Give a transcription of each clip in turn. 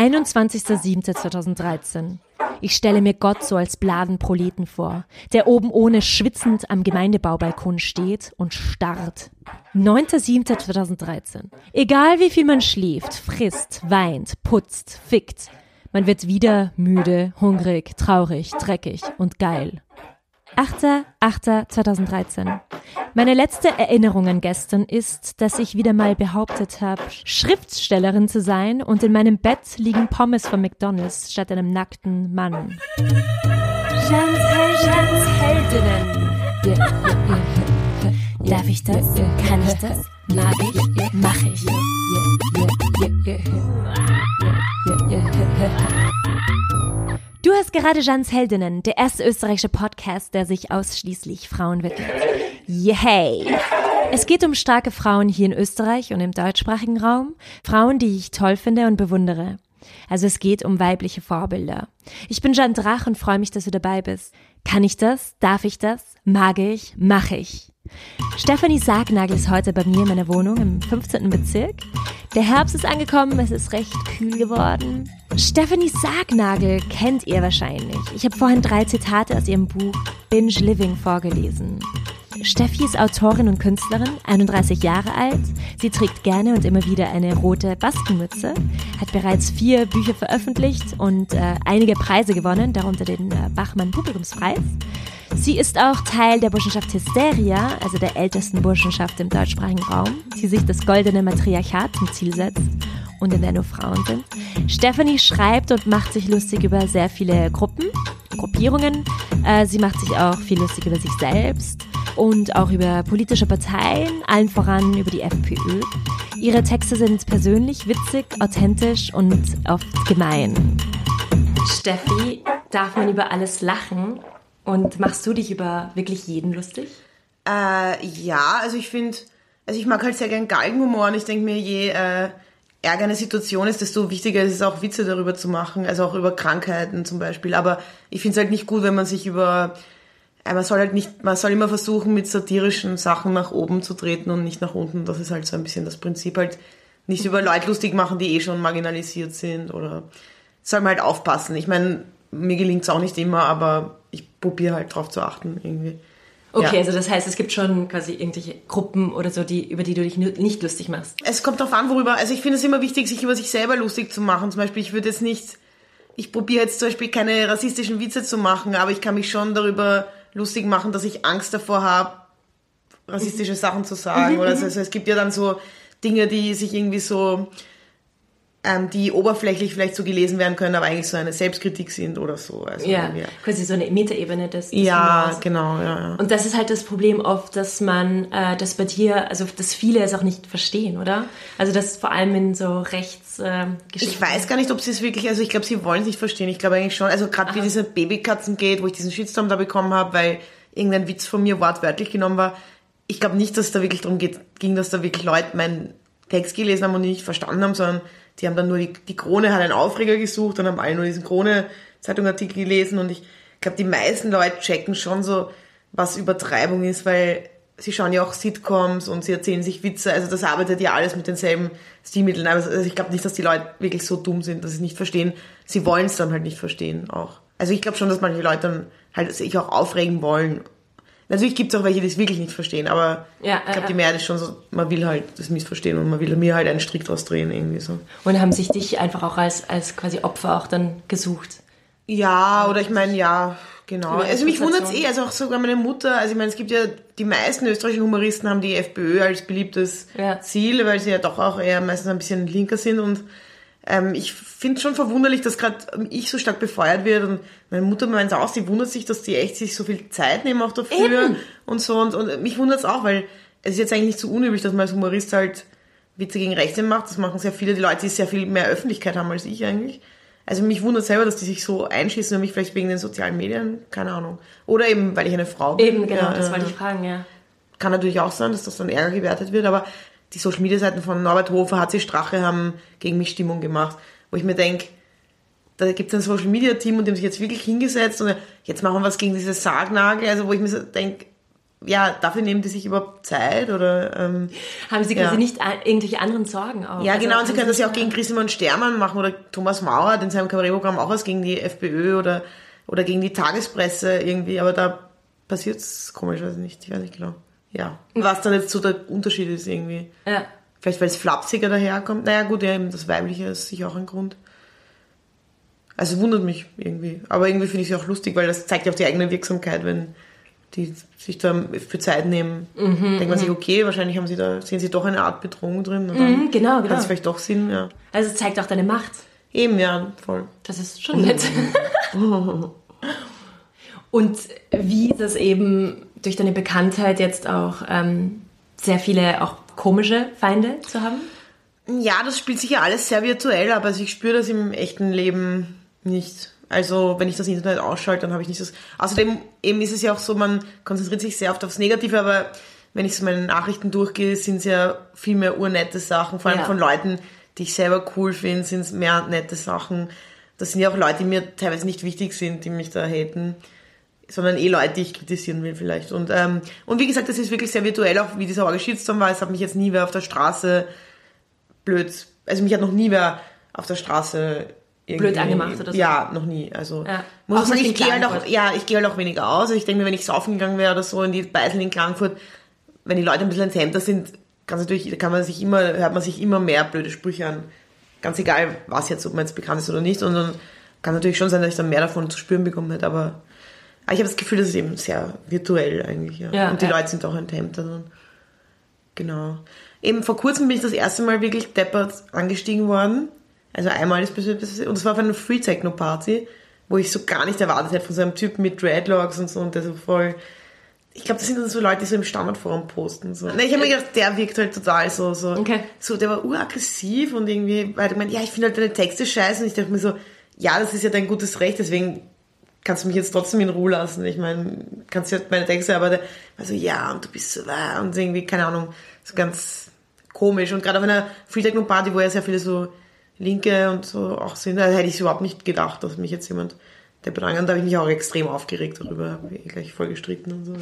21.07.2013. Ich stelle mir Gott so als bladen Proleten vor, der oben ohne schwitzend am Gemeindebaubalkon steht und starrt. 9.07.2013. Egal wie viel man schläft, frisst, weint, putzt, fickt. Man wird wieder müde, hungrig, traurig, dreckig und geil. 8.8.2013. Meine letzte Erinnerung an gestern ist, dass ich wieder mal behauptet habe, Schriftstellerin zu sein und in meinem Bett liegen Pommes von McDonalds statt einem nackten Mann. Darf ich das? Kann ich das? Mag ich? Mach ich? Du hast gerade Jans Heldinnen, der erste österreichische Podcast, der sich ausschließlich Frauen widmet. Yay! Es geht um starke Frauen hier in Österreich und im deutschsprachigen Raum. Frauen, die ich toll finde und bewundere. Also es geht um weibliche Vorbilder. Ich bin Jan Drach und freue mich, dass du dabei bist. Kann ich das? Darf ich das? Mag ich? Mach ich. Stefanie Sargnagel ist heute bei mir in meiner Wohnung im 15. Bezirk. Der Herbst ist angekommen, es ist recht kühl geworden. Stefanie Sargnagel kennt ihr wahrscheinlich. Ich habe vorhin drei Zitate aus ihrem Buch Binge Living vorgelesen. Steffi ist Autorin und Künstlerin, 31 Jahre alt. Sie trägt gerne und immer wieder eine rote Baskenmütze, hat bereits vier Bücher veröffentlicht und äh, einige Preise gewonnen, darunter den äh, Bachmann Publikumspreis. Sie ist auch Teil der Burschenschaft Hysteria, also der ältesten Burschenschaft im deutschsprachigen Raum, die sich das goldene Matriarchat zum Ziel setzt und in der nur Frauen sind. Stephanie schreibt und macht sich lustig über sehr viele Gruppen, Gruppierungen. Äh, sie macht sich auch viel lustig über sich selbst und auch über politische Parteien, allen voran über die FPÖ. Ihre Texte sind persönlich, witzig, authentisch und oft gemein. Steffi, darf man über alles lachen? Und machst du dich über wirklich jeden lustig? Äh, ja, also ich finde, also ich mag halt sehr gern Galgenhumor und ich denke mir, je äh, ärger eine Situation ist, desto wichtiger ist es auch Witze darüber zu machen, also auch über Krankheiten zum Beispiel. Aber ich finde es halt nicht gut, wenn man sich über äh, man soll halt nicht, man soll immer versuchen, mit satirischen Sachen nach oben zu treten und nicht nach unten. Das ist halt so ein bisschen das Prinzip halt nicht über Leute lustig machen, die eh schon marginalisiert sind oder soll man halt aufpassen. Ich meine, mir gelingt es auch nicht immer, aber ich probiere halt drauf zu achten irgendwie. Okay, ja. also das heißt, es gibt schon quasi irgendwelche Gruppen oder so, die, über die du dich nicht lustig machst. Es kommt darauf an, worüber. Also ich finde es immer wichtig, sich über sich selber lustig zu machen. Zum Beispiel, ich würde jetzt nicht, ich probiere jetzt zum Beispiel keine rassistischen Witze zu machen, aber ich kann mich schon darüber lustig machen, dass ich Angst davor habe, rassistische Sachen zu sagen. Mhm, oder so. Mhm. also es gibt ja dann so Dinge, die sich irgendwie so ähm, die oberflächlich vielleicht so gelesen werden können, aber eigentlich so eine Selbstkritik sind oder so. Also, ja, ja, quasi so eine Metaebene des, des Ja, Humors. genau, ja, ja. Und das ist halt das Problem oft, dass man, äh, dass bei dir, also dass viele es auch nicht verstehen, oder? Also das vor allem in so Rechts äh, Ich weiß gar nicht, ob sie es wirklich, also ich glaube, sie wollen es nicht verstehen. Ich glaube eigentlich schon, also gerade wie diese Babykatzen geht, wo ich diesen Shitstorm da bekommen habe, weil irgendein Witz von mir wortwörtlich genommen war. Ich glaube nicht, dass es da wirklich darum geht, ging, dass da wirklich Leute meinen Text gelesen haben und nicht verstanden haben, sondern die haben dann nur die, die Krone hat einen Aufreger gesucht und haben alle nur diesen Krone-Zeitungartikel gelesen und ich glaube, die meisten Leute checken schon so, was Übertreibung ist, weil sie schauen ja auch Sitcoms und sie erzählen sich Witze, also das arbeitet ja alles mit denselben Stilmitteln. Also ich glaube nicht, dass die Leute wirklich so dumm sind, dass sie es nicht verstehen. Sie wollen es dann halt nicht verstehen auch. Also ich glaube schon, dass manche Leute dann halt sich auch aufregen wollen Natürlich gibt es auch welche, die es wirklich nicht verstehen, aber ja, ich glaube, die Mehrheit ist schon so, man will halt das missverstehen und man will mir halt einen Strick draus drehen irgendwie so. Und haben sich dich einfach auch als, als quasi Opfer auch dann gesucht? Ja, oder ich meine, ja, genau. Also mich wundert es eh, also auch sogar meine Mutter, also ich meine, es gibt ja, die meisten österreichischen Humoristen haben die FPÖ als beliebtes ja. Ziel, weil sie ja doch auch eher meistens ein bisschen linker sind und ähm, ich finde schon verwunderlich, dass gerade ich so stark befeuert wird und meine Mutter meint auch, sie wundert sich, dass die echt sich so viel Zeit nehmen auch dafür Eben. und so und, und mich wundert es auch, weil es ist jetzt eigentlich nicht so unüblich, dass man als Humorist halt Witze gegen Rechte macht. Das machen sehr viele, die Leute, die sehr viel mehr Öffentlichkeit haben als ich eigentlich. Also mich wundert selber, dass die sich so einschießen und mich vielleicht wegen den sozialen Medien, keine Ahnung. Oder eben, weil ich eine Frau bin. Eben, genau, ja, das wollte ich fragen, ja. Kann natürlich auch sein, dass das dann Ärger gewertet wird, aber die Social Media Seiten von Norbert Hofer, HC Strache haben gegen mich Stimmung gemacht, wo ich mir denke, da gibt es ein Social Media Team und die haben sich jetzt wirklich hingesetzt und jetzt machen wir was gegen diese Sargnagel, also wo ich mir so denke, ja, dafür nehmen die sich überhaupt Zeit oder ähm, haben sie quasi ja. nicht irgendwelche anderen Sorgen auch? Ja, also genau, und sie können das ja auch gegen Christian Stermann machen oder Thomas Maurer hat in seinem Kabarettprogramm auch was gegen die FPÖ oder, oder gegen die Tagespresse irgendwie, aber da passiert es komisch, weiß ich nicht, ich weiß nicht genau. Ja. Was dann jetzt so der Unterschied ist irgendwie. Ja. Vielleicht weil es flapsiger daherkommt. Naja gut, ja, eben das Weibliche ist sicher auch ein Grund. Also wundert mich irgendwie. Aber irgendwie finde ich es auch lustig, weil das zeigt ja auch die eigene Wirksamkeit, wenn die sich da für Zeit nehmen. Mhm, Denkt man sich, mhm. okay, wahrscheinlich haben sie da, sehen sie doch eine Art Bedrohung drin. Mhm, genau, genau. Hat es vielleicht doch Sinn, ja. Also es zeigt auch deine Macht. Eben, ja, voll. Das ist schon nett. Und wie das eben durch deine Bekanntheit jetzt auch ähm, sehr viele auch komische Feinde zu haben? Ja, das spielt sich ja alles sehr virtuell, aber also ich spüre das im echten Leben nicht. Also wenn ich das Internet ausschalte, dann habe ich nicht das. Außerdem eben ist es ja auch so, man konzentriert sich sehr oft aufs Negative, aber wenn ich so meine Nachrichten durchgehe, sind es ja viel mehr urnette Sachen, vor allem ja. von Leuten, die ich selber cool finde, sind es mehr nette Sachen. Das sind ja auch Leute, die mir teilweise nicht wichtig sind, die mich da haten, sondern eh Leute, die ich kritisieren will vielleicht. Und, ähm, und wie gesagt, das ist wirklich sehr virtuell, auch wie dieser Orge-Shitstorm war. Es hat mich jetzt nie wer auf der Straße blöd, also mich hat noch nie wer auf der Straße blöd angemacht oder so. Ja, noch nie. Also ja. muss auch sagen, ich gehe halt auch, ja, ich gehe halt auch weniger aus. Also ich denke mir, wenn ich saufen gegangen wäre oder so in die Beiseln in Klagenfurt, wenn die Leute ein bisschen entsämter sind, ganz natürlich, kann man sich immer, hört man sich immer mehr blöde Sprüche an. Ganz egal, was jetzt, ob man jetzt bekannt ist oder nicht. Und dann kann natürlich schon sein, dass ich dann mehr davon zu spüren bekommen hätte, aber, aber ich habe das Gefühl, das ist eben sehr virtuell eigentlich. Ja. ja und die ja. Leute sind auch enthemmter dann. Genau. Eben vor kurzem bin ich das erste Mal wirklich deppert angestiegen worden also einmal ist passiert, und das war auf einer Free Techno Party, wo ich so gar nicht erwartet hätte von so einem Typen mit Dreadlocks und so und der so voll. Ich glaube, das sind dann so Leute, die so im Standardforum posten. So. Nee, ich habe mir gedacht, der wirkt halt total so, so. Okay. So, der war uraggressiv und irgendwie, weil ich meine, ja, ich finde halt deine Texte scheiße und ich dachte mir so, ja, das ist ja dein gutes Recht, deswegen kannst du mich jetzt trotzdem in Ruhe lassen. Ich meine, kannst du ja meine Texte, aber der war so, ja, und du bist so, da und irgendwie, keine Ahnung, so ganz komisch. Und gerade auf einer Free Techno Party, wo ja sehr viele so Linke und so auch sind, da hätte ich überhaupt nicht gedacht, dass mich jetzt jemand der belangt. Da habe ich mich auch extrem aufgeregt darüber, habe ich gleich voll gestritten und so.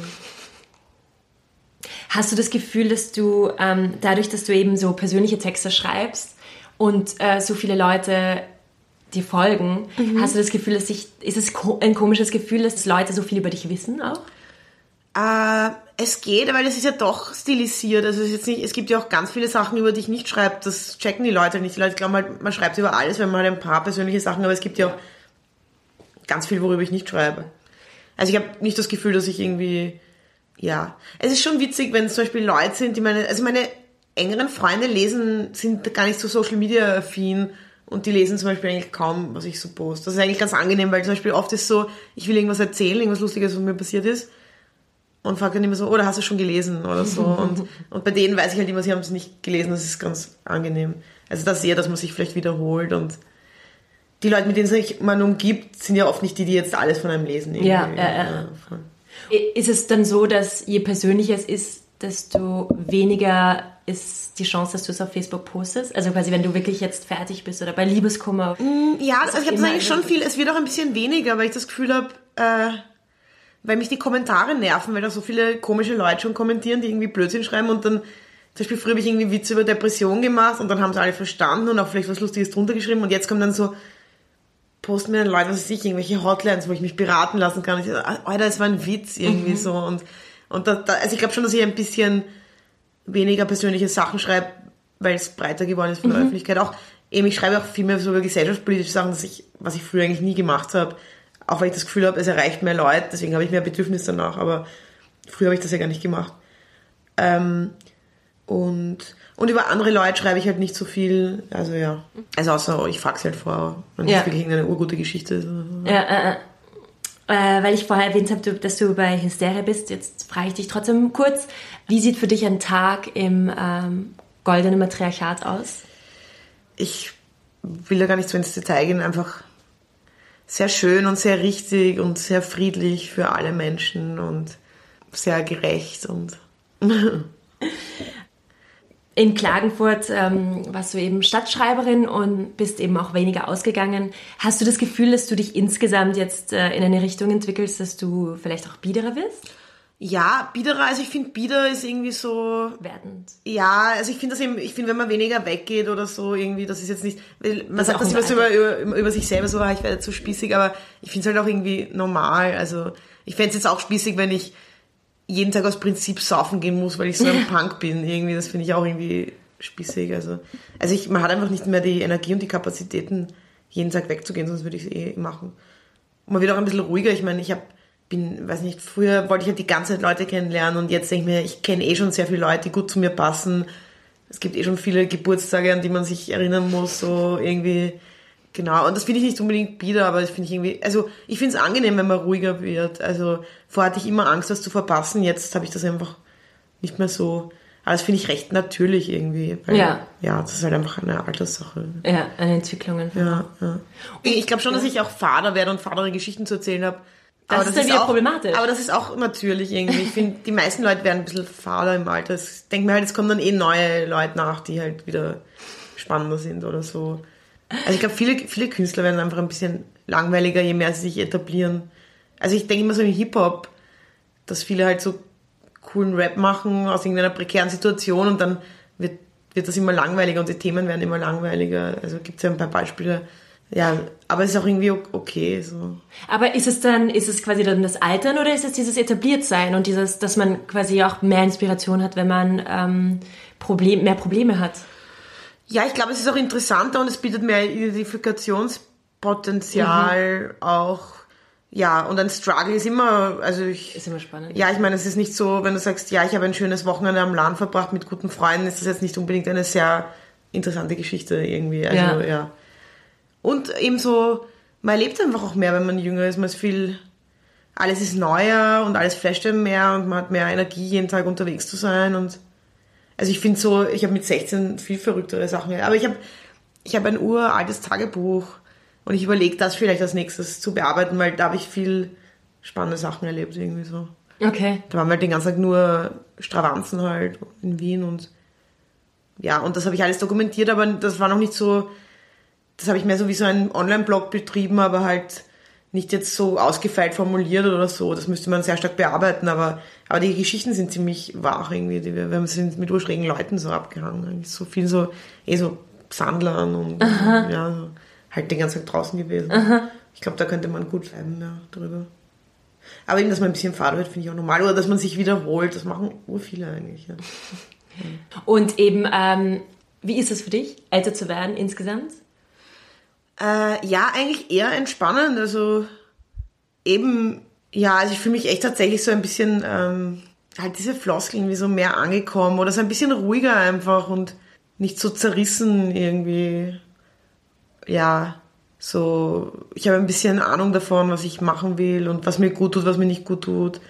Hast du das Gefühl, dass du ähm, dadurch, dass du eben so persönliche Texte schreibst und äh, so viele Leute dir folgen, mhm. hast du das Gefühl, dass sich, ist es ein komisches Gefühl, dass Leute so viel über dich wissen auch? Äh, es geht, weil es ist ja doch stilisiert. Also es, ist jetzt nicht, es gibt ja auch ganz viele Sachen, über die ich nicht schreibe. Das checken die Leute nicht. Die Leute glauben halt, man schreibt über alles, wenn man halt ein paar persönliche Sachen, aber es gibt ja auch ganz viel, worüber ich nicht schreibe. Also ich habe nicht das Gefühl, dass ich irgendwie, ja. Es ist schon witzig, wenn es zum Beispiel Leute sind, die meine, also meine engeren Freunde lesen, sind gar nicht so Social Media affin und die lesen zum Beispiel eigentlich kaum, was ich so poste. Das ist eigentlich ganz angenehm, weil zum Beispiel oft ist so, ich will irgendwas erzählen, irgendwas Lustiges, was mir passiert ist und fragt dann immer so, oder hast du schon gelesen oder so. Und, und bei denen weiß ich halt immer, sie haben es nicht gelesen, das ist ganz angenehm. Also das eher, dass man sich vielleicht wiederholt und die Leute, mit denen sich man umgibt, sind ja oft nicht die, die jetzt alles von einem lesen. Irgendwie. Ja, ja, ja. Ist es dann so, dass je persönlicher es ist, desto weniger ist die Chance, dass du es auf Facebook postest? Also quasi, wenn du wirklich jetzt fertig bist oder bei Liebeskummer? Mm, ja, also ich habe das eigentlich schon viel, es wird auch ein bisschen weniger, weil ich das Gefühl habe, äh, weil mich die Kommentare nerven, weil da so viele komische Leute schon kommentieren, die irgendwie Blödsinn schreiben und dann, zum Beispiel früher habe ich irgendwie Witze über Depression gemacht und dann haben sie alle verstanden und auch vielleicht was Lustiges drunter geschrieben und jetzt kommen dann so, posten mir dann Leute, was weiß ich, irgendwelche Hotlines, wo ich mich beraten lassen kann. Und ich Alter, das war ein Witz irgendwie mhm. so und, und da, da, also ich glaube schon, dass ich ein bisschen weniger persönliche Sachen schreibe, weil es breiter geworden ist von der mhm. Öffentlichkeit. Auch eben, ich schreibe auch viel mehr so über gesellschaftspolitische Sachen, ich, was ich früher eigentlich nie gemacht habe auch weil ich das Gefühl habe, es erreicht mehr Leute, deswegen habe ich mehr Bedürfnis danach, aber früher habe ich das ja gar nicht gemacht. Ähm, und, und über andere Leute schreibe ich halt nicht so viel, also ja, also außer ich fax halt vor, wenn ja. es wirklich eine urgute Geschichte ist. Ja, äh, äh, äh, weil ich vorher erwähnt habe, dass du bei Hysteria bist, jetzt frage ich dich trotzdem kurz, wie sieht für dich ein Tag im ähm, goldenen Matriarchat aus? Ich will da gar nicht so ins Detail gehen, einfach sehr schön und sehr richtig und sehr friedlich für alle Menschen und sehr gerecht und in Klagenfurt ähm, warst du eben Stadtschreiberin und bist eben auch weniger ausgegangen. Hast du das Gefühl, dass du dich insgesamt jetzt äh, in eine Richtung entwickelst, dass du vielleicht auch biederer wirst? Ja, biederer, also ich finde, bieder ist irgendwie so, Werdend. ja, also ich finde das eben, ich finde, wenn man weniger weggeht oder so, irgendwie, das ist jetzt nicht, man Das sagt das immer so über, über, über sich selber so, ah, ich werde zu spießig, aber ich finde es halt auch irgendwie normal, also ich fände es jetzt auch spießig, wenn ich jeden Tag aus Prinzip saufen gehen muss, weil ich so ein Punk bin, irgendwie, das finde ich auch irgendwie spießig, also, also ich, man hat einfach nicht mehr die Energie und die Kapazitäten, jeden Tag wegzugehen, sonst würde ich es eh machen. Und man wird auch ein bisschen ruhiger. Ich meine, ich habe bin, weiß nicht, früher wollte ich halt die ganze Zeit Leute kennenlernen und jetzt denke ich mir, ich kenne eh schon sehr viele Leute, die gut zu mir passen. Es gibt eh schon viele Geburtstage, an die man sich erinnern muss, so irgendwie. Genau, und das finde ich nicht unbedingt bieder, aber das finde ich irgendwie, also ich finde es angenehm, wenn man ruhiger wird. Also vorher hatte ich immer Angst, das zu verpassen, jetzt habe ich das einfach nicht mehr so. Aber das finde ich recht natürlich irgendwie. Weil, Ja. Ja, das ist halt einfach eine Alterssache. Ja, eine Entwicklung einfach. Ja, ja. Ich glaube schon, dass ich auch Vater werde und vadere Geschichten zu erzählen habe. Das ist dann wieder auch, problematisch. Aber das ist auch natürlich irgendwie. Ich finde, die meisten Leute werden ein bisschen fader im Alter. Ich denke mir halt, es kommen dann eh neue Leute nach, die halt wieder spannender sind oder so. Also ich glaube, viele, viele Künstler werden einfach ein bisschen langweiliger, je mehr sie sich etablieren. Also ich denke immer so im Hip-Hop, dass viele halt so coolen Rap machen aus irgendeiner prekären Situation und dann wird, wird das immer langweiliger und die Themen werden immer langweiliger. Also gibt es ja ein paar Beispiele. Ja, aber es ist auch irgendwie okay. So. Aber ist es dann, ist es quasi dann das Altern oder ist es dieses Etabliertsein und dieses, dass man quasi auch mehr Inspiration hat, wenn man ähm, Problem, mehr Probleme hat? Ja, ich glaube, es ist auch interessanter und es bietet mehr Identifikationspotenzial auch. Ja, und ein Struggle ist immer, also ich, Ist immer spannend. ja, ich meine, es ist nicht so, wenn du sagst, ja, ich habe ein schönes Wochenende am Land verbracht mit guten Freunden, ist das jetzt nicht unbedingt eine sehr interessante Geschichte irgendwie. Also, Ja. ja. Und eben so, man erlebt einfach auch mehr, wenn man jünger ist. Man ist viel, alles ist neuer und alles flasht einem mehr und man hat mehr Energie, jeden Tag unterwegs zu sein und also ich finde so, ich habe mit 16 viel verrücktere Sachen. Aber ich habe ich hab ein uraltes Tagebuch und ich überlege das vielleicht als nächstes zu bearbeiten, weil da habe ich viel spannende Sachen erlebt irgendwie so. Okay. Da waren wir halt den ganzen Tag nur Stravanzen halt in Wien und ja, und das habe ich alles dokumentiert, aber das war noch nicht so, das habe ich mehr so wie so einen Online-Blog betrieben, aber halt nicht jetzt so ausgefeilt formuliert oder so. Das müsste man sehr stark bearbeiten, aber, aber die Geschichten sind ziemlich wahr irgendwie. Die, wir, wir sind mit urschrägen Leuten so abgehangen. So viel so, eh so Sandlern und ja, so, halt den ganzen Tag draußen gewesen. Ich glaube, da könnte man gut schreiben, ja, drüber. Aber eben, dass man ein bisschen fad wird, finde ich auch normal. Oder dass man sich wiederholt, das machen ur viele eigentlich. Ja. Und eben, ähm, wie ist es für dich, älter zu werden insgesamt? Äh, ja, eigentlich eher entspannend. Also eben, ja, also ich fühle mich echt tatsächlich so ein bisschen, ähm, halt diese Floskeln wie so mehr angekommen oder so ein bisschen ruhiger einfach und nicht so zerrissen irgendwie. Ja, so, ich habe ein bisschen Ahnung davon, was ich machen will und was mir gut tut, was mir nicht gut tut.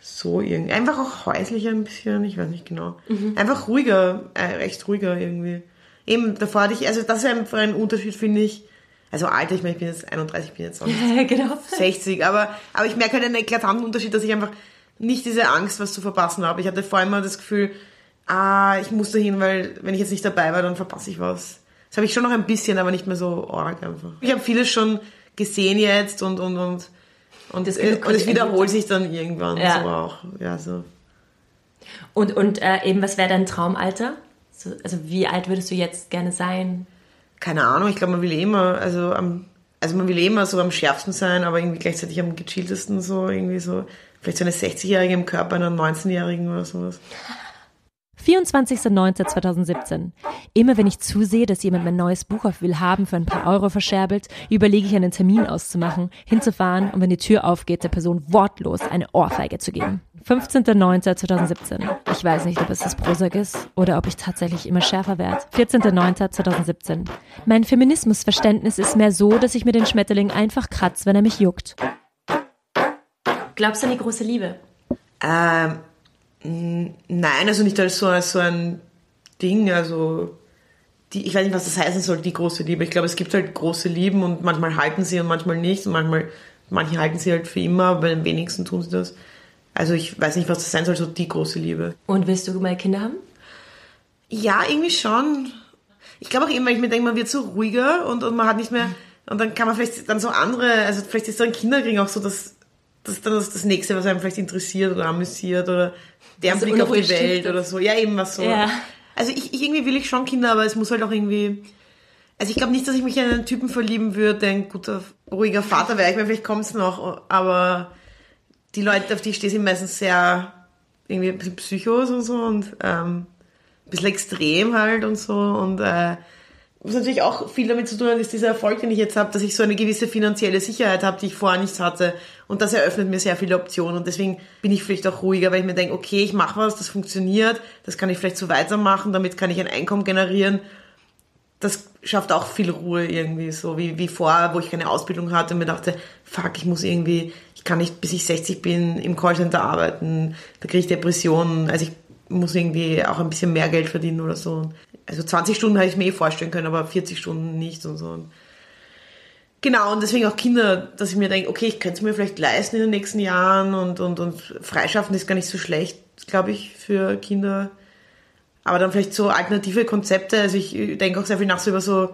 So irgendwie. Einfach auch häuslicher ein bisschen, ich weiß nicht genau. Einfach ruhiger, äh, echt ruhiger irgendwie. Eben, davor hatte ich, also das ist einfach ein Unterschied, finde ich. Also Alter, ich meine, ich bin jetzt 31, ich bin jetzt auch nicht genau. 60, aber, aber ich merke halt einen eklatanten Unterschied, dass ich einfach nicht diese Angst, was zu verpassen habe. Ich hatte vorher immer das Gefühl, ah, ich muss da hin, weil wenn ich jetzt nicht dabei war, dann verpasse ich was. Das habe ich schon noch ein bisschen, aber nicht mehr so arg einfach. Ich habe vieles schon gesehen jetzt und, und, und, und, Das das, und kommt es wiederholt sich dann irgendwann Ja. so auch. Ja, so. Und, und äh, eben, was wäre dein Traumalter? So, also wie alt würdest du jetzt gerne sein? Keine Ahnung, ich glaube, man will eh immer, also am, also man will eh immer so am schärfsten sein, aber irgendwie gleichzeitig am gechilltesten so, irgendwie so, vielleicht so eine 60-Jährige im Körper einer 19-Jährigen oder sowas. 24.09.2017. Immer wenn ich zusehe, dass jemand mein neues Buch auf Willhaben für ein paar Euro verscherbelt, überlege ich einen Termin auszumachen, hinzufahren und wenn die Tür aufgeht, der Person wortlos eine Ohrfeige zu geben. 15.09.2017. Ich weiß nicht, ob es das Prozac ist oder ob ich tatsächlich immer schärfer werde. 14.09.2017. Mein Feminismusverständnis ist mehr so, dass ich mir den Schmetterling einfach kratze, wenn er mich juckt. Glaubst du an die große Liebe? Ähm, nein, also nicht als so, als so ein Ding, also die, ich weiß nicht, was das heißen soll, die große Liebe. Ich glaube, es gibt halt große Lieben und manchmal halten sie und manchmal nicht und manchmal, manche halten sie halt für immer, aber bei den wenigsten tun sie das. Also ich weiß nicht, was das sein soll, so die große Liebe. Und willst du mal Kinder haben? Ja, irgendwie schon. Ich glaube auch eben, weil ich mir denke, man wird so ruhiger und, und man hat nicht mehr, und dann kann man vielleicht dann so andere, also vielleicht ist so ein Kinderkrieg auch so das, das ist dann das, das nächste, was einem vielleicht interessiert oder amüsiert oder der Also Blick auf die Welt oder so. Ja, eben was so. Ja. Also ich, ich irgendwie will ich schon Kinder, aber es muss halt auch irgendwie. Also ich glaube nicht, dass ich mich in einen Typen verlieben würde, der ein guter, ruhiger Vater wäre. Ich meine, vielleicht kommt es noch, aber die Leute, auf die ich stehe, sind meistens sehr irgendwie ein bisschen Psychos und so und ähm, ein bisschen extrem halt und so. Und äh, was natürlich auch viel damit zu tun hat, ist dieser Erfolg, den ich jetzt habe, dass ich so eine gewisse finanzielle Sicherheit habe, die ich vorher nicht hatte. Und das eröffnet mir sehr viele Optionen. Und deswegen bin ich vielleicht auch ruhiger, weil ich mir denke, okay, ich mache was, das funktioniert, das kann ich vielleicht so weitermachen, damit kann ich ein Einkommen generieren. Das schafft auch viel Ruhe irgendwie, so wie, wie vorher, wo ich keine Ausbildung hatte und mir dachte, fuck, ich muss irgendwie, ich kann nicht, bis ich 60 bin, im Callcenter arbeiten, da kriege ich Depressionen. Also ich muss irgendwie auch ein bisschen mehr Geld verdienen oder so. Also 20 Stunden hätte ich mir eh vorstellen können, aber 40 Stunden nicht und so. Genau, und deswegen auch Kinder, dass ich mir denke, okay, ich könnte es mir vielleicht leisten in den nächsten Jahren und, und, und freischaffen ist gar nicht so schlecht, glaube ich, für Kinder. Aber dann vielleicht so alternative Konzepte. Also ich denke auch sehr viel nach so über so,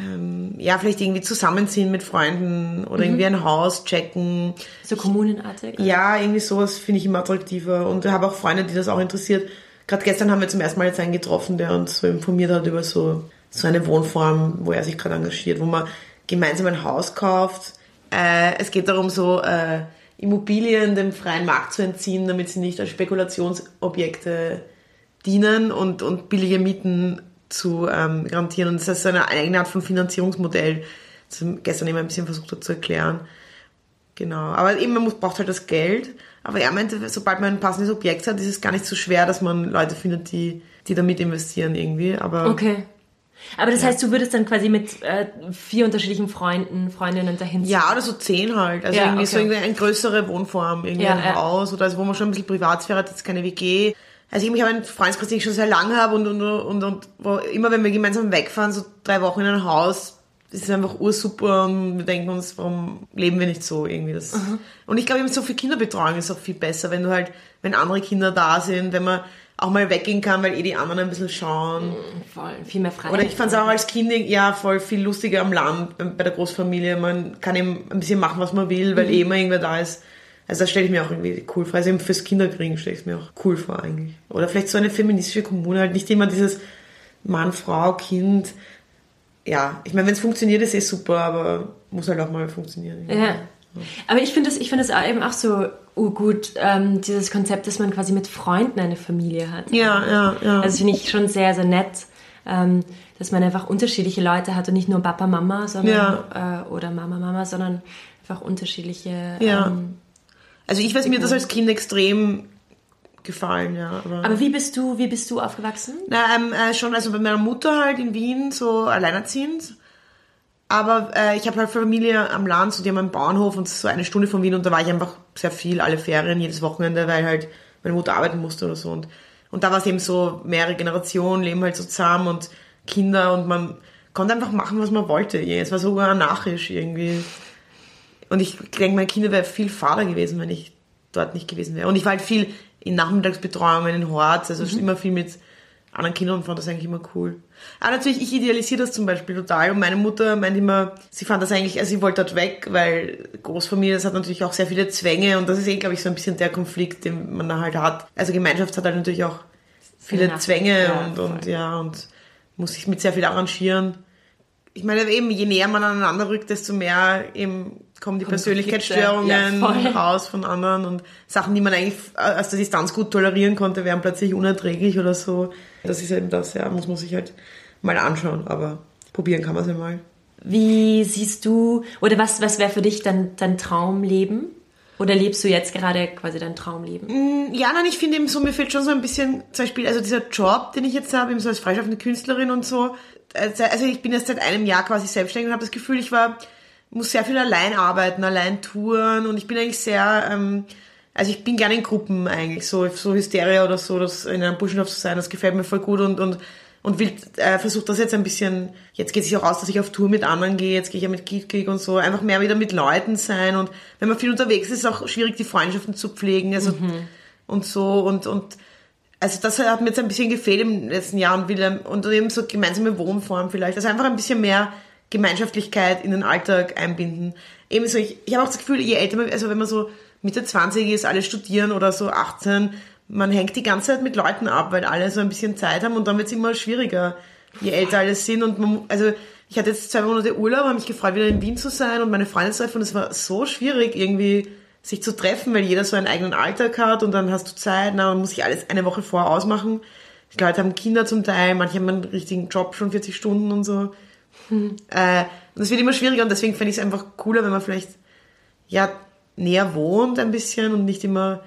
ähm, ja, vielleicht irgendwie zusammenziehen mit Freunden oder irgendwie ein Haus checken. So kommunenartig? Ja, irgendwie sowas finde ich immer attraktiver. Und ich habe auch Freunde, die das auch interessiert. Gerade gestern haben wir zum ersten Mal jetzt einen getroffen, der uns so informiert hat über so, so eine Wohnform, wo er sich gerade engagiert, wo man gemeinsam ein Haus kauft. Äh, es geht darum, so äh, Immobilien dem freien Markt zu entziehen, damit sie nicht als Spekulationsobjekte dienen und, und billige Mieten zu ähm, garantieren. Und das ist so eine eigene Art von Finanzierungsmodell. Das wir gestern eben ein bisschen versucht hat zu erklären. Genau. Aber eben, man muss, braucht halt das Geld. Aber er meinte, sobald man ein passendes Objekt hat, ist es gar nicht so schwer, dass man Leute findet, die, die damit investieren irgendwie. Aber Okay. Aber das heißt, du würdest dann quasi mit äh, vier unterschiedlichen Freunden, Freundinnen dahin ja, oder so zehn halt. Also Ja, irgendwie so okay. irgendwie eine größere Wohnform, irgendwie Ja, ein ja. Haus oder also wo man schon ein bisschen Privatsphäre hat, jetzt keine WG. Also ich habe einen Freundeskreis, den ich schon sehr lange habe und, und, und, und wo immer wenn wir gemeinsam wegfahren, so drei Wochen in ein Haus, ist einfach ursuper und wir denken uns, warum leben wir nicht so irgendwie das. Und ich glaube eben so für Kinderbetreuung ist auch viel besser, wenn du halt, wenn andere Kinder da sind, wenn man auch mal weggehen kann, weil eh die anderen ein bisschen schauen. Voll, viel mehr Freiheit. Oder ich fand es auch als Kind ja voll viel lustiger am Land, bei bei der Großfamilie. Man kann eben ein bisschen machen, was man will, weil eh immer irgendwer da ist. Also das stelle ich mir auch irgendwie cool vor. Also eben fürs Kinderkriegen stelle ich es mir auch cool vor eigentlich. Oder vielleicht so eine feministische Kommune, halt nicht immer dieses Mann, Frau, Kind. Ja, ich meine, wenn es funktioniert, ist eh super, aber muss halt auch mal funktionieren. Ja. Aber ich finde ich finde es eben auch so uh, gut, ähm, dieses Konzept, dass man quasi mit Freunden eine Familie hat. Ja, ja, ja. Also finde ich schon sehr, sehr nett, ähm, dass man einfach unterschiedliche Leute hat und nicht nur Papa, Mama, sondern äh, oder Mama, Mama, sondern einfach unterschiedliche. Ja. Ähm, Also ich weiß, mir das als Kind extrem gefallen, ja. Aber, aber wie bist du, wie bist du aufgewachsen? Na, ähm, äh, schon, also bei meiner Mutter halt in Wien, so alleinerziehend. Aber äh, ich habe halt Familie am Land, so die haben einen Bauernhof und so eine Stunde von Wien und da war ich einfach sehr viel, alle Ferien, jedes Wochenende, weil halt meine Mutter arbeiten musste oder so. Und, und da war es eben so, mehrere Generationen leben halt so zusammen und Kinder und man konnte einfach machen, was man wollte. Es war sogar anarchisch irgendwie. Und ich denke, mein Kinder wäre viel fader gewesen, wenn ich dort nicht gewesen wäre. Und ich war halt viel in Nachmittagsbetreuungen in Horts, also immer viel mit anderen Kindern und fand das eigentlich immer cool. Aber natürlich, ich idealisiere das zum Beispiel total. Und meine Mutter meint immer, sie fand das eigentlich, also sie wollte dort weg, weil Großfamilie, das hat natürlich auch sehr viele Zwänge und das ist eh, glaube ich, so ein bisschen der Konflikt, den man da halt hat. Also Gemeinschaft hat halt natürlich auch viele Ja, Zwänge ja, und, und voll. ja, und muss sich mit sehr viel arrangieren. Ich meine, eben, je näher man aneinander rückt, desto mehr eben kommen die Persönlichkeitsstörungen ja, raus von anderen und Sachen, die man eigentlich aus der Distanz gut tolerieren konnte, werden plötzlich unerträglich oder so. Das ist eben das, ja, muss man sich halt mal anschauen, aber probieren kann man es ja mal. Wie siehst du, oder was, was wäre für dich dein, dein Traumleben? Oder lebst du jetzt gerade quasi dein Traumleben? Ja, nein, ich finde eben so, mir fehlt schon so ein bisschen, zum Beispiel, also dieser Job, den ich jetzt habe, eben so als freischaffende Künstlerin und so. Also ich bin jetzt seit einem Jahr quasi selbstständig und habe das Gefühl, ich war, muss sehr viel allein arbeiten, allein touren und ich bin eigentlich sehr, ähm, also ich bin gerne in Gruppen eigentlich, so, so Hysteria oder so, das in einem Burschenschaft zu sein, das gefällt mir voll gut und, und, und will, äh, versuche das jetzt ein bisschen, jetzt geht es sich auch aus, dass ich auf Tour mit anderen gehe, jetzt gehe ich ja mit Geek und so, einfach mehr wieder mit Leuten sein und wenn man viel unterwegs ist, ist es auch schwierig, die Freundschaften zu pflegen, also, und so und, und, also das hat mir jetzt ein bisschen gefehlt im letzten Jahr und, will, und eben so gemeinsame Wohnform vielleicht, also einfach ein bisschen mehr Gemeinschaftlichkeit in den Alltag einbinden. Ebenso, ich, ich habe auch das Gefühl, je älter man, also wenn man so Mitte 20 ist, alle studieren oder so 18, man hängt die ganze Zeit mit Leuten ab, weil alle so ein bisschen Zeit haben und dann wird es immer schwieriger, je älter alle sind. Und man, also ich hatte jetzt zwei Monate Urlaub, habe mich gefreut, wieder in Wien zu sein und meine Freunde zu treffen und es war so schwierig, irgendwie sich zu treffen, weil jeder so einen eigenen Alltag hat und dann hast du Zeit, na, man muss sich alles eine Woche vorher ausmachen. Die Leute haben Kinder zum Teil, manche haben einen richtigen Job schon 40 Stunden und so. Hm. Äh, das wird immer schwieriger und deswegen fände ich es einfach cooler, wenn man vielleicht ja näher wohnt ein bisschen und nicht immer,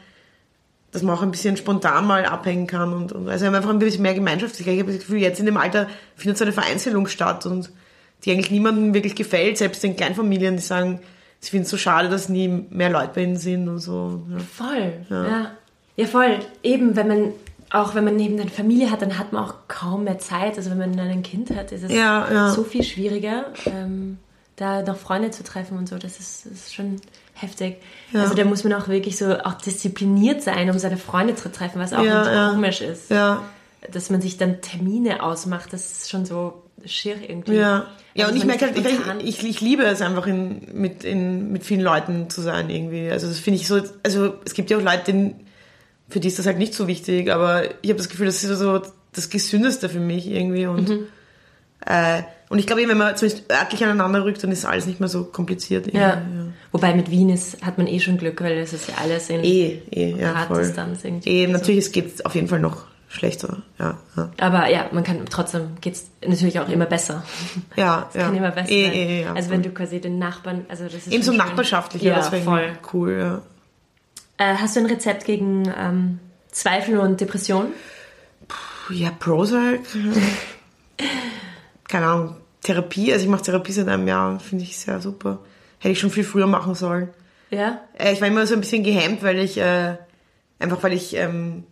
dass man auch ein bisschen spontan mal abhängen kann und, und also einfach ein bisschen mehr Gemeinschaftlichkeit. Ich habe das Gefühl, jetzt in dem Alter findet so eine Vereinzelung statt und die eigentlich niemandem wirklich gefällt, selbst den Kleinfamilien, die sagen, sie finden es so schade, dass nie mehr Leute bei ihnen sind und so. Ja. Voll, ja. ja. Ja, voll. Eben, wenn man auch wenn man neben eine Familie hat, dann hat man auch kaum mehr Zeit. Also wenn man ein Kind hat, ist es ja, ja. so viel schwieriger, ähm, da noch Freunde zu treffen und so. Das ist, das ist schon heftig. Ja. Also da muss man auch wirklich so auch diszipliniert sein, um seine Freunde zu treffen, was auch komisch ist. Dass man sich dann Termine ausmacht, das ist schon so schier irgendwie. Ja, ja also und ich merke halt, ich, ich, ich, liebe es einfach in, mit, in, mit vielen Leuten zu sein irgendwie. Also das finde ich so, also es gibt ja auch Leute, denen für die ist das halt nicht so wichtig, aber ich habe das Gefühl, das ist so das Gesündeste für mich irgendwie und mhm. äh, und ich glaube, wenn man zumindest örtlich aneinander rückt, dann ist alles nicht mehr so kompliziert. Ja. ja. Wobei mit Wien ist, hat man eh schon Glück, weil das ist ja alles in eh, eh, ja, irgendwie. Eh, natürlich, es geht auf jeden Fall noch schlechter, ja, ja. Aber ja, man kann trotzdem geht's natürlich auch immer besser. Ja, es ja. kann immer besser eh, sein. Eh, ja, also wenn du quasi den Nachbarn, also das ist eben so nachbarschaftlicher, ja, das wäre voll cool, ja. Äh, hast du ein Rezept gegen ähm, Zweifel und Depression? Puh, ja, Prozac. Keine Ahnung. Therapie, also ich mache Therapie seit einem Jahr, finde ich sehr super. Hätte ich schon viel früher machen sollen. Ja? Äh, ich war immer so ein bisschen gehemmt, weil ich, äh, einfach weil ich, ähm,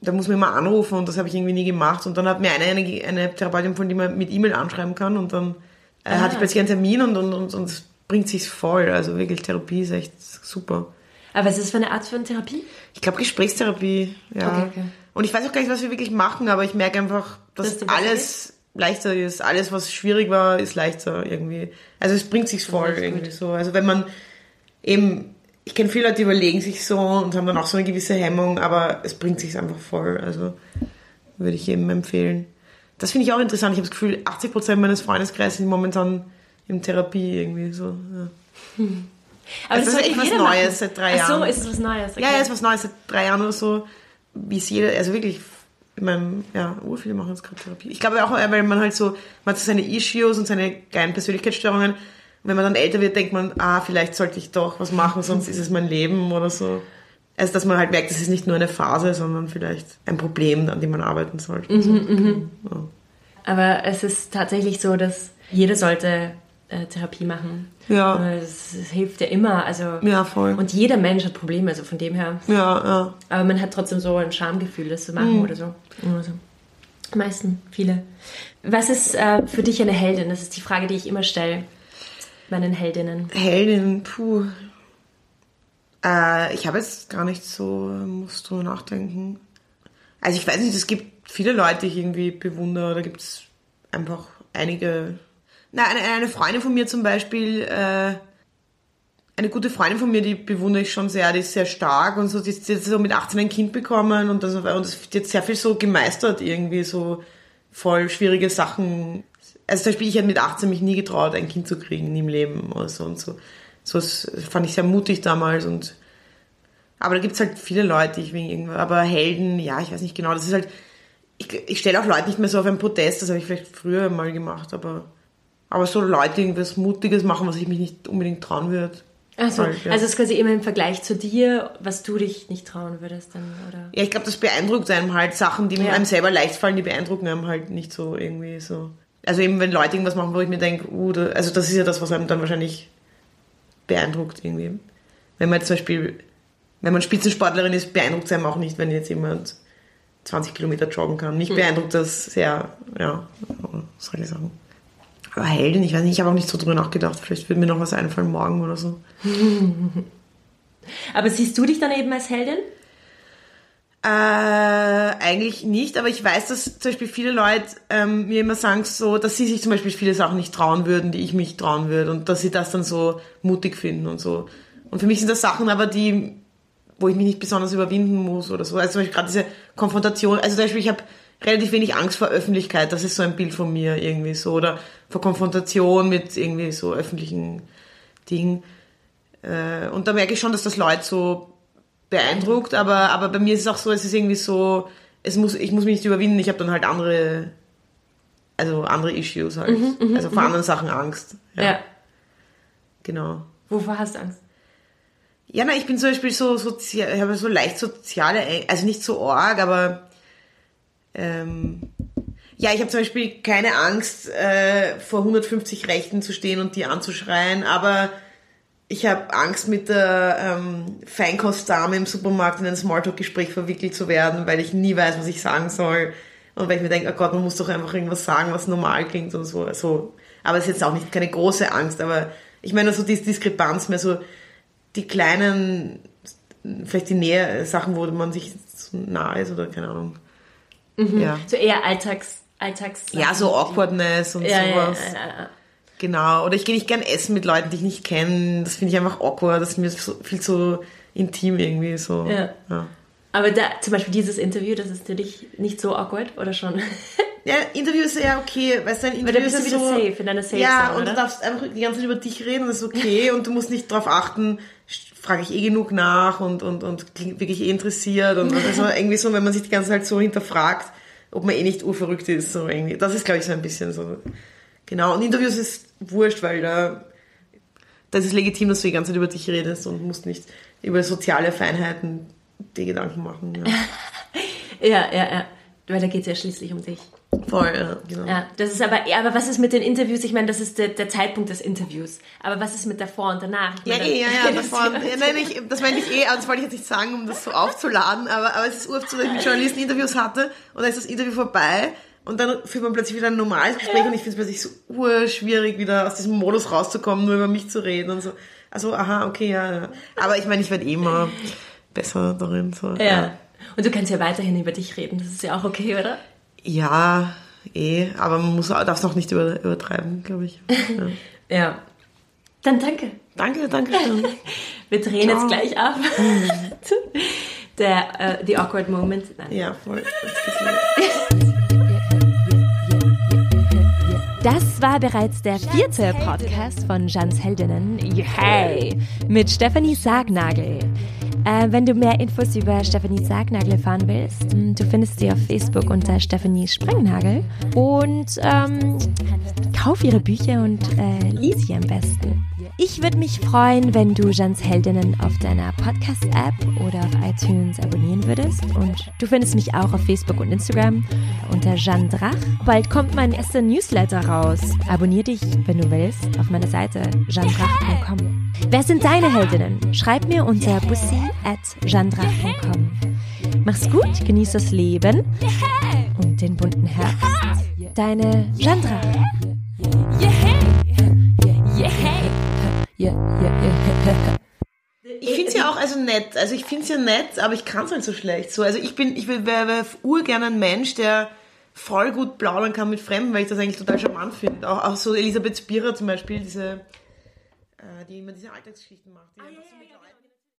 da muss man immer anrufen und das habe ich irgendwie nie gemacht. Und dann hat mir eine, eine, eine Therapeutin von die man mit E-Mail anschreiben kann und dann äh, ah. hatte ich plötzlich einen Termin und, und, und, und es bringt sich voll. Also wirklich, Therapie ist echt super. Aber was ist das für eine Art von Therapie? Ich glaube Gesprächstherapie, ja. Okay, okay. Und ich weiß auch gar nicht, was wir wirklich machen, aber ich merke einfach, dass das alles leichter ist. Alles, was schwierig war, ist leichter irgendwie. Also es bringt sich voll irgendwie gut. so. Also wenn man eben, ich kenne viele Leute, die überlegen sich so und haben dann auch so eine gewisse Hemmung, aber es bringt sich einfach voll. Also würde ich jedem empfehlen. Das finde ich auch interessant. Ich habe das Gefühl, 80% meines Freundeskreises sind momentan in Therapie irgendwie so. Ja. Hm. Aber also das, ist echt was Neues machen. seit drei Jahren. Ach so, ist es was Neues? Okay. Ja, ja, ist was Neues seit drei Jahren oder so. Wie es jeder, also wirklich, ich meine, ja, ur viele machen jetzt gerade Therapie. Ich glaube auch, weil man halt so, man hat so seine Issues und seine kleinen Persönlichkeitsstörungen. Wenn man dann älter wird, denkt man, ah, vielleicht sollte ich doch was machen, sonst ist es mein Leben oder so. Also, dass man halt merkt, es ist nicht nur eine Phase, sondern vielleicht ein Problem, an dem man arbeiten sollte. Mhm, so. mhm. Ja. Aber es ist tatsächlich so, dass jeder sollte äh, Therapie machen. Ja. Es, hilft ja immer. Also, ja, voll. Und jeder Mensch hat Probleme, also von dem her. Ja, ja. Aber man hat trotzdem so ein Schamgefühl, das zu machen mhm. oder so. Also, meisten, viele. Was ist äh, für dich eine Heldin? Das ist die Frage, die ich immer stelle. Meinen Heldinnen. Heldinnen, puh. Äh, ich habe jetzt gar nicht so, musst du nachdenken. Also ich weiß nicht, es gibt viele Leute, die ich irgendwie bewundere. Da gibt es einfach einige na, eine, eine Freundin von mir zum Beispiel, äh, eine gute Freundin von mir, die bewundere ich schon sehr, die ist sehr stark und so, die ist jetzt so mit 18 ein Kind bekommen und das, und das wird sehr viel so gemeistert irgendwie, so voll schwierige Sachen. Also zum Beispiel, ich hätte mit 18 mich nie getraut, ein Kind zu kriegen, nie im Leben oder so und so. So das fand ich sehr mutig damals und aber da gibt's halt viele Leute, ich wegen irgendwo, aber Helden, ja, ich weiß nicht genau, das ist halt, ich, ich stelle auch Leute nicht mehr so auf ein Podest, das habe ich vielleicht früher mal gemacht, aber aber so Leute irgendwas Mutiges machen, was ich mich nicht unbedingt trauen würde. Also, halt, ja. also es ist quasi immer im Vergleich zu dir, was du dich nicht trauen würdest dann, oder? Ja, ich glaube, das beeindruckt einem halt. Sachen, die ja. einem selber leicht fallen, die beeindrucken einem halt nicht so irgendwie so. Also eben, wenn Leute irgendwas machen, wo ich mir denke, uh, da, also das ist ja das, was einem dann wahrscheinlich beeindruckt irgendwie. Wenn man zum Beispiel, wenn man Spitzensportlerin ist, beeindruckt es einem auch nicht, wenn jetzt jemand 20 Kilometer joggen kann. Mich hm. beeindruckt das sehr, ja, was soll ich sagen. Aber Heldin, ich weiß nicht, ich habe auch nicht so drüber nachgedacht. Vielleicht wird mir noch was einfallen morgen oder so. Aber siehst du dich dann eben als Heldin? Äh, eigentlich nicht, aber ich weiß, dass zum Beispiel viele Leute ähm, mir immer sagen, so, dass sie sich zum Beispiel viele Sachen nicht trauen würden, die ich mich trauen würde und dass sie das dann so mutig finden und so. Und für mich sind das Sachen aber, die, wo ich mich nicht besonders überwinden muss oder so. Also zum Beispiel gerade diese Konfrontation, also zum Beispiel ich habe relativ wenig Angst vor Öffentlichkeit, das ist so ein Bild von mir irgendwie so, oder vor Konfrontation mit irgendwie so öffentlichen Dingen. Äh, und da merke ich schon, dass das Leute so beeindruckt, aber, aber bei mir ist es auch so, es ist irgendwie so, es muss, ich muss mich nicht überwinden, ich habe dann halt andere, also andere Issues halt. Mhm, mhm also vor mhm. anderen Sachen Angst. Ja. ja. Genau. Wovor hast du Angst? Ja, na, ich bin zum Beispiel so, so ich habe so leicht soziale, also nicht so arg, aber ähm, ja, ich habe zum Beispiel keine Angst, äh, vor 150 Rechten zu stehen und die anzuschreien, aber ich habe Angst, mit der ähm, Feinkostdame im Supermarkt in ein Smalltalk-Gespräch verwickelt zu werden, weil ich nie weiß, was ich sagen soll. Und weil ich mir denke, oh Gott, man muss doch einfach irgendwas sagen, was normal klingt und so. Also, aber es ist jetzt auch nicht keine große Angst, aber ich meine so diese Diskrepanz mehr so die kleinen, vielleicht die Nähe Sachen, wo man sich so nah ist oder keine Ahnung. Mhm. Ja. So eher Alltags, Alltags. Ja, so Awkwardness und ja, sowas. Ja. Genau. Oder ich gehe nicht gern essen mit Leuten, die ich nicht kenne. Das finde ich einfach awkward. Das ist mir so, viel zu intim irgendwie so. Ja. ja. Aber da, zum Beispiel dieses Interview, das ist für dich nicht so awkward, oder schon? Ja, Interview ist ja okay, weißt du, ein Interview ist wieder so, safe, in deiner Safe Ja, Zone, und du darfst einfach die ganze Zeit über dich reden, das ist okay, und du musst nicht darauf achten, frage ich eh genug nach und, und, und klingt wirklich eh interessiert und also irgendwie so, wenn man sich die ganze Zeit so hinterfragt, ob man eh nicht urverrückt ist, so irgendwie. Das ist, glaube ich, so ein bisschen so. Genau, und Interviews ist wurscht, weil da, das ist legitim, dass du die ganze Zeit über dich redest und musst nicht über soziale Feinheiten die Gedanken machen. Ja, ja, ja. ja. Weil da geht es ja schließlich um dich. Voll, ja, genau. Ja, das ist aber, aber was ist mit den Interviews? Ich meine, das ist der, der Zeitpunkt des Interviews. Aber was ist mit davor und danach? Ich meine, ja, ja, ja, davor. ja, nein, ich, das meine ich eh, das wollte ich jetzt nicht sagen, um das so aufzuladen, aber, aber es ist oft so, dass ich mit Journalisten Interviews hatte und dann ist das Interview vorbei und dann führt man plötzlich wieder ein normales Gespräch und ich finde es plötzlich so urschwierig, wieder aus diesem Modus rauszukommen, nur über mich zu reden und so. Also, aha, okay, ja, ja. Aber ich meine, ich werde eh immer besser darin. So, ja. ja. Und du kannst ja weiterhin über dich reden, das ist ja auch okay, oder? Ja, eh, aber man muss, darf es auch nicht über, übertreiben, glaube ich. Ja. ja. Dann danke. Danke, danke. Wir drehen Ciao. jetzt gleich ab. Der, uh, The Awkward Moment. Nein. Ja, voll. Das war bereits der vierte Podcast von Jans Heldinnen. Hey! Mit Stephanie Sargnagel. Äh, wenn du mehr Infos über Stephanie Sargnagel erfahren willst, hm, du findest sie auf Facebook unter Stephanie Sprengnagel und ähm, kauf ihre Bücher und äh, lies sie am besten. Ich würde mich freuen, wenn du Jans Heldinnen auf deiner Podcast-App oder auf iTunes abonnieren würdest. Und du findest mich auch auf Facebook und Instagram unter Jeanne Drach. Bald kommt mein erster Newsletter raus. Abonnier dich, wenn du willst, auf meiner Seite jeandrach.com. Wer sind deine Heldinnen? Schreib mir unter bussi at jeandrach.com. Mach's gut, genieß das Leben und den bunten Herbst. Deine yeah. Ich finde es ja auch also nett. Also ich finde es ja nett, aber ich kann es halt so schlecht. So, also ich bin, ich wäre urgern ein Mensch, der voll gut plaudern kann mit Fremden, weil ich das eigentlich total charmant finde. Auch, auch so Elisabeth Spira zum Beispiel, diese, die immer diese Alltagsgeschichten macht. Die ah, ja, ja, ja,